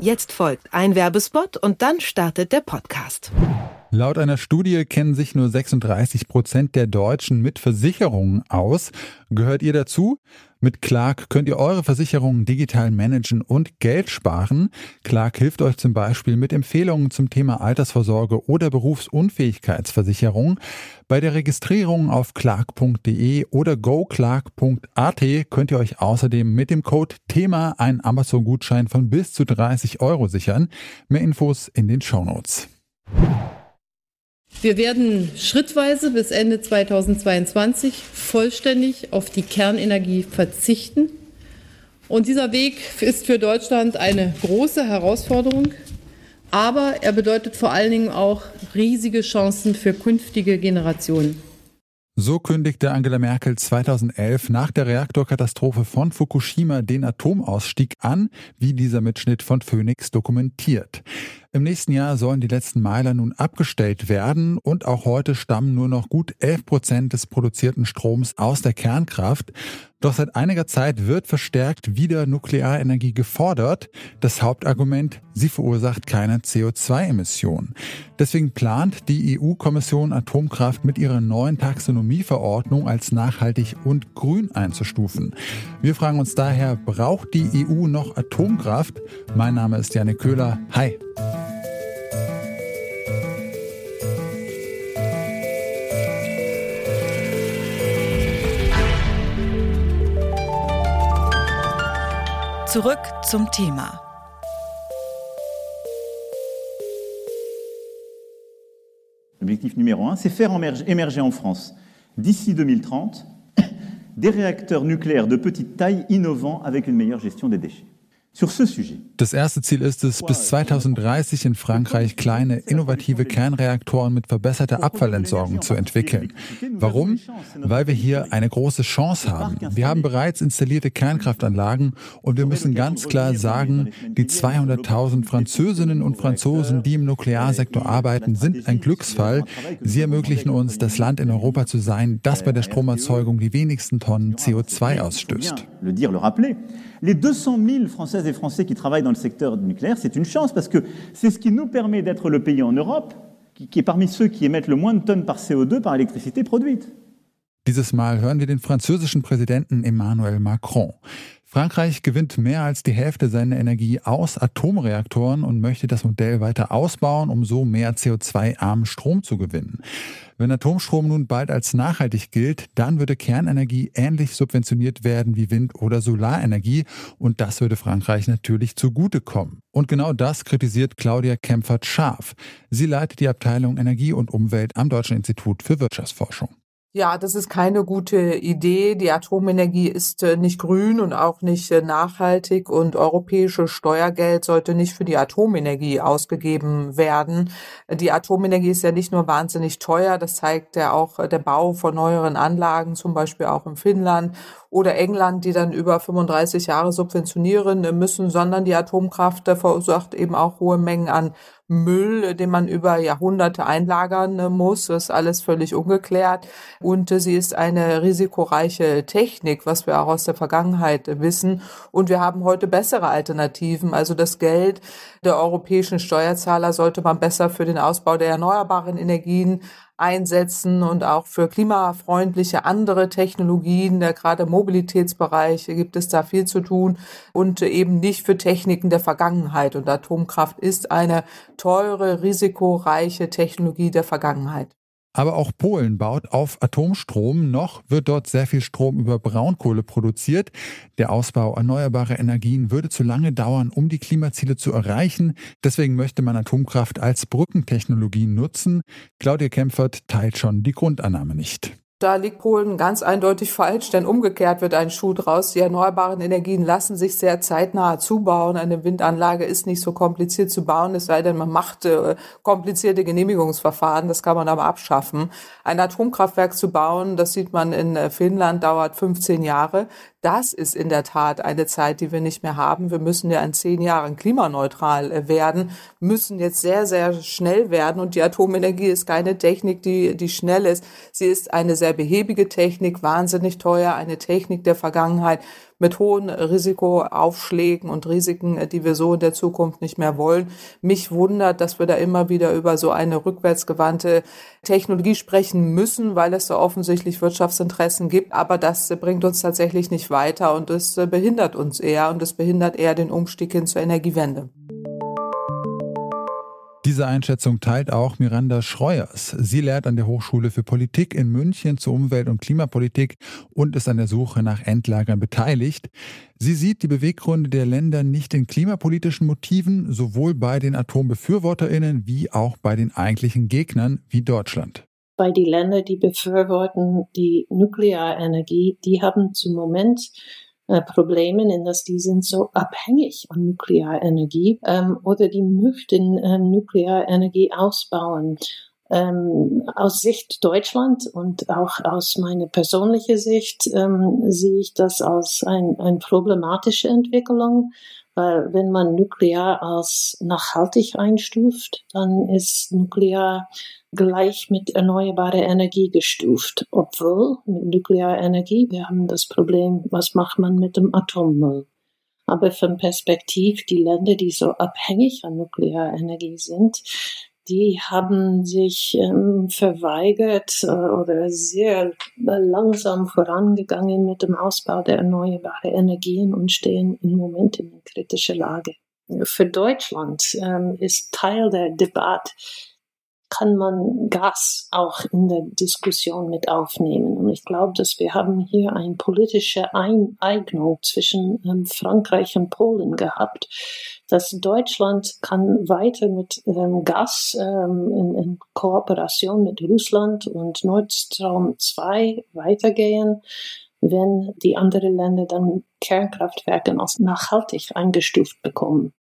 Jetzt folgt ein Werbespot und dann startet der Podcast. Laut einer Studie kennen sich nur 36 Prozent der Deutschen mit Versicherungen aus. Gehört ihr dazu? Mit Clark könnt ihr eure Versicherungen digital managen und Geld sparen. Clark hilft euch zum Beispiel mit Empfehlungen zum Thema Altersvorsorge oder Berufsunfähigkeitsversicherung. Bei der Registrierung auf clark.de oder goclark.at könnt ihr euch außerdem mit dem Code Thema einen Amazon-Gutschein von bis zu 30 Euro sichern. Mehr Infos in den Show Notes. Wir werden schrittweise bis Ende 2022 vollständig auf die Kernenergie verzichten. Und dieser Weg ist für Deutschland eine große Herausforderung, aber er bedeutet vor allen Dingen auch riesige Chancen für künftige Generationen. So kündigte Angela Merkel 2011 nach der Reaktorkatastrophe von Fukushima den Atomausstieg an, wie dieser Mitschnitt von Phoenix dokumentiert. Im nächsten Jahr sollen die letzten Meiler nun abgestellt werden und auch heute stammen nur noch gut 11 Prozent des produzierten Stroms aus der Kernkraft. Doch seit einiger Zeit wird verstärkt wieder Nuklearenergie gefordert. Das Hauptargument, sie verursacht keine CO2-Emissionen. Deswegen plant die EU-Kommission Atomkraft mit ihrer neuen Taxonomieverordnung als nachhaltig und grün einzustufen. Wir fragen uns daher, braucht die EU noch Atomkraft? Mein Name ist Janik Köhler. Hi. Zurück zum Thema. L'objectif numéro un, c'est faire émerger en France, d'ici 2030, des réacteurs nucléaires de petite taille innovants avec une meilleure gestion des déchets. Das erste Ziel ist es, bis 2030 in Frankreich kleine, innovative Kernreaktoren mit verbesserter Abfallentsorgung zu entwickeln. Warum? Weil wir hier eine große Chance haben. Wir haben bereits installierte Kernkraftanlagen und wir müssen ganz klar sagen, die 200.000 Französinnen und Franzosen, die im Nuklearsektor arbeiten, sind ein Glücksfall. Sie ermöglichen uns, das Land in Europa zu sein, das bei der Stromerzeugung die wenigsten Tonnen CO2 ausstößt. Les 200 000 Françaises et Français qui travaillent dans le secteur nucléaire, c'est une chance parce que c'est ce qui nous permet d'être le pays en Europe qui, qui est parmi ceux qui émettent le moins de tonnes par CO2 par électricité produite. Dieses Mal hören wir den französischen Präsidenten Emmanuel Macron. Frankreich gewinnt mehr als die Hälfte seiner Energie aus Atomreaktoren und möchte das Modell weiter ausbauen, um so mehr CO2-armen Strom zu gewinnen. Wenn Atomstrom nun bald als nachhaltig gilt, dann würde Kernenergie ähnlich subventioniert werden wie Wind- oder Solarenergie und das würde Frankreich natürlich zugutekommen. Und genau das kritisiert Claudia Kempfert scharf. Sie leitet die Abteilung Energie und Umwelt am Deutschen Institut für Wirtschaftsforschung. Ja, das ist keine gute Idee. Die Atomenergie ist äh, nicht grün und auch nicht äh, nachhaltig und europäisches Steuergeld sollte nicht für die Atomenergie ausgegeben werden. Die Atomenergie ist ja nicht nur wahnsinnig teuer, das zeigt ja auch äh, der Bau von neueren Anlagen, zum Beispiel auch in Finnland oder England, die dann über 35 Jahre subventionieren müssen, sondern die Atomkraft verursacht eben auch hohe Mengen an Müll, den man über Jahrhunderte einlagern äh, muss. Das ist alles völlig ungeklärt. Und äh, sie ist eine risikoreiche Technik, was wir auch aus der Vergangenheit wissen. Und wir haben heute bessere Alternativen. Also das Geld der europäischen Steuerzahler sollte man besser für den Ausbau der erneuerbaren Energien einsetzen und auch für klimafreundliche andere Technologien, der gerade Mobilitätsbereich gibt es da viel zu tun und eben nicht für Techniken der Vergangenheit. Und Atomkraft ist eine teure, risikoreiche Technologie der Vergangenheit. Aber auch Polen baut auf Atomstrom. Noch wird dort sehr viel Strom über Braunkohle produziert. Der Ausbau erneuerbarer Energien würde zu lange dauern, um die Klimaziele zu erreichen. Deswegen möchte man Atomkraft als Brückentechnologie nutzen. Claudia Kempfert teilt schon die Grundannahme nicht. Da liegt Polen ganz eindeutig falsch, denn umgekehrt wird ein Schuh draus. Die erneuerbaren Energien lassen sich sehr zeitnah zubauen. Eine Windanlage ist nicht so kompliziert zu bauen, es sei denn, man macht äh, komplizierte Genehmigungsverfahren. Das kann man aber abschaffen. Ein Atomkraftwerk zu bauen, das sieht man in äh, Finnland, dauert 15 Jahre. Das ist in der Tat eine Zeit, die wir nicht mehr haben. Wir müssen ja in zehn Jahren klimaneutral äh, werden, müssen jetzt sehr, sehr schnell werden. Und die Atomenergie ist keine Technik, die, die schnell ist. Sie ist eine sehr sehr behäbige Technik, wahnsinnig teuer, eine Technik der Vergangenheit mit hohen Risikoaufschlägen und Risiken, die wir so in der Zukunft nicht mehr wollen. Mich wundert, dass wir da immer wieder über so eine rückwärtsgewandte Technologie sprechen müssen, weil es da offensichtlich Wirtschaftsinteressen gibt. Aber das bringt uns tatsächlich nicht weiter und es behindert uns eher und es behindert eher den Umstieg hin zur Energiewende. Diese Einschätzung teilt auch Miranda Schreuers. Sie lehrt an der Hochschule für Politik in München zur Umwelt- und Klimapolitik und ist an der Suche nach Endlagern beteiligt. Sie sieht die Beweggründe der Länder nicht in klimapolitischen Motiven, sowohl bei den Atombefürworterinnen wie auch bei den eigentlichen Gegnern wie Deutschland bei die Länder, die befürworten die Nuklearenergie, die haben zum Moment äh, Problemen, in dass die sind so abhängig von Nuklearenergie ähm, oder die möchten ähm, Nuklearenergie ausbauen. Ähm, aus Sicht Deutschland und auch aus meiner persönlichen Sicht ähm, sehe ich das als ein, eine problematische Entwicklung, weil wenn man Nuklear als nachhaltig einstuft, dann ist Nuklear gleich mit erneuerbarer Energie gestuft. Obwohl mit Nuklearenergie, wir haben das Problem, was macht man mit dem Atommüll? Aber vom Perspektiv, die Länder, die so abhängig an Nuklearenergie sind, die haben sich ähm, verweigert äh, oder sehr langsam vorangegangen mit dem Ausbau der erneuerbaren Energien und stehen im Moment in kritischer Lage. Für Deutschland ähm, ist Teil der Debatte kann man Gas auch in der Diskussion mit aufnehmen. Und ich glaube, dass wir haben hier eine politische Eignung zwischen ähm, Frankreich und Polen gehabt, dass Deutschland kann weiter mit ähm, Gas ähm, in, in, Kooperation mit Russland und Nord Stream 2 weitergehen, wenn die anderen Länder dann Kernkraftwerke als nachhaltig eingestuft bekommen.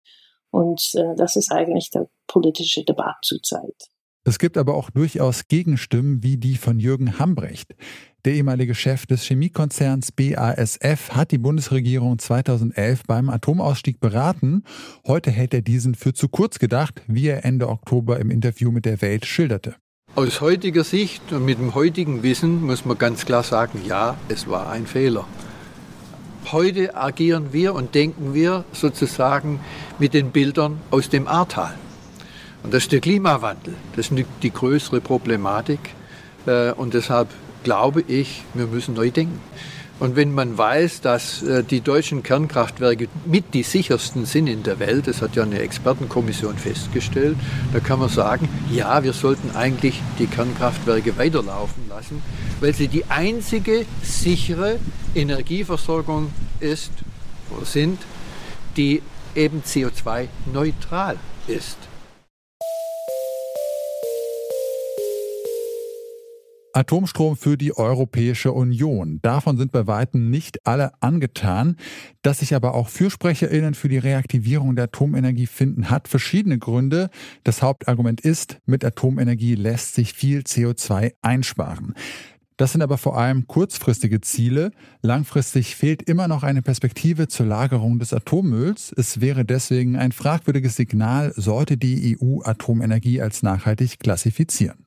Und äh, das ist eigentlich der politische Debatte zurzeit. Es gibt aber auch durchaus Gegenstimmen wie die von Jürgen Hambrecht. Der ehemalige Chef des Chemiekonzerns BASF hat die Bundesregierung 2011 beim Atomausstieg beraten. Heute hält er diesen für zu kurz gedacht, wie er Ende Oktober im Interview mit der Welt schilderte. Aus heutiger Sicht und mit dem heutigen Wissen muss man ganz klar sagen, ja, es war ein Fehler. Heute agieren wir und denken wir sozusagen mit den Bildern aus dem Ahrtal. Und das ist der Klimawandel. Das ist die größere Problematik. Äh, und deshalb glaube ich, wir müssen neu denken. Und wenn man weiß, dass äh, die deutschen Kernkraftwerke mit die sichersten sind in der Welt, das hat ja eine Expertenkommission festgestellt, da kann man sagen, ja, wir sollten eigentlich die Kernkraftwerke weiterlaufen lassen, weil sie die einzige sichere Energieversorgung ist sind, die eben CO2-neutral ist. Atomstrom für die Europäische Union. Davon sind bei weitem nicht alle angetan. Dass sich aber auch FürsprecherInnen für die Reaktivierung der Atomenergie finden, hat verschiedene Gründe. Das Hauptargument ist, mit Atomenergie lässt sich viel CO2 einsparen. Das sind aber vor allem kurzfristige Ziele. Langfristig fehlt immer noch eine Perspektive zur Lagerung des Atommülls. Es wäre deswegen ein fragwürdiges Signal, sollte die EU Atomenergie als nachhaltig klassifizieren.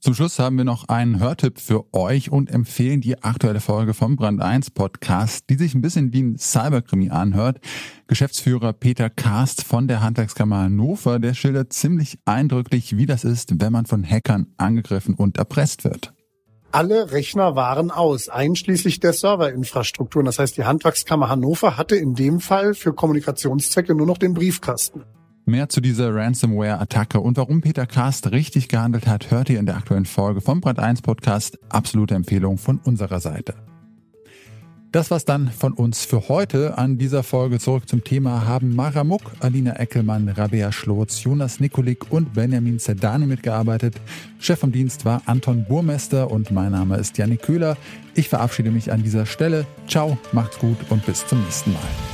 Zum Schluss haben wir noch einen Hörtipp für euch und empfehlen die aktuelle Folge vom Brand 1 Podcast, die sich ein bisschen wie ein Cyberkrimi anhört. Geschäftsführer Peter Karst von der Handwerkskammer Hannover, der schildert ziemlich eindrücklich, wie das ist, wenn man von Hackern angegriffen und erpresst wird. Alle Rechner waren aus, einschließlich der Serverinfrastrukturen. Das heißt, die Handwerkskammer Hannover hatte in dem Fall für Kommunikationszwecke nur noch den Briefkasten. Mehr zu dieser Ransomware-Attacke und warum Peter Kast richtig gehandelt hat, hört ihr in der aktuellen Folge vom Brand 1 Podcast. Absolute Empfehlung von unserer Seite. Das war's dann von uns für heute. An dieser Folge zurück zum Thema haben Mara Muck, Alina Eckelmann, Rabea Schlotz, Jonas Nikolik und Benjamin Zerdani mitgearbeitet. Chef vom Dienst war Anton Burmester und mein Name ist Janik Köhler. Ich verabschiede mich an dieser Stelle. Ciao, macht's gut und bis zum nächsten Mal.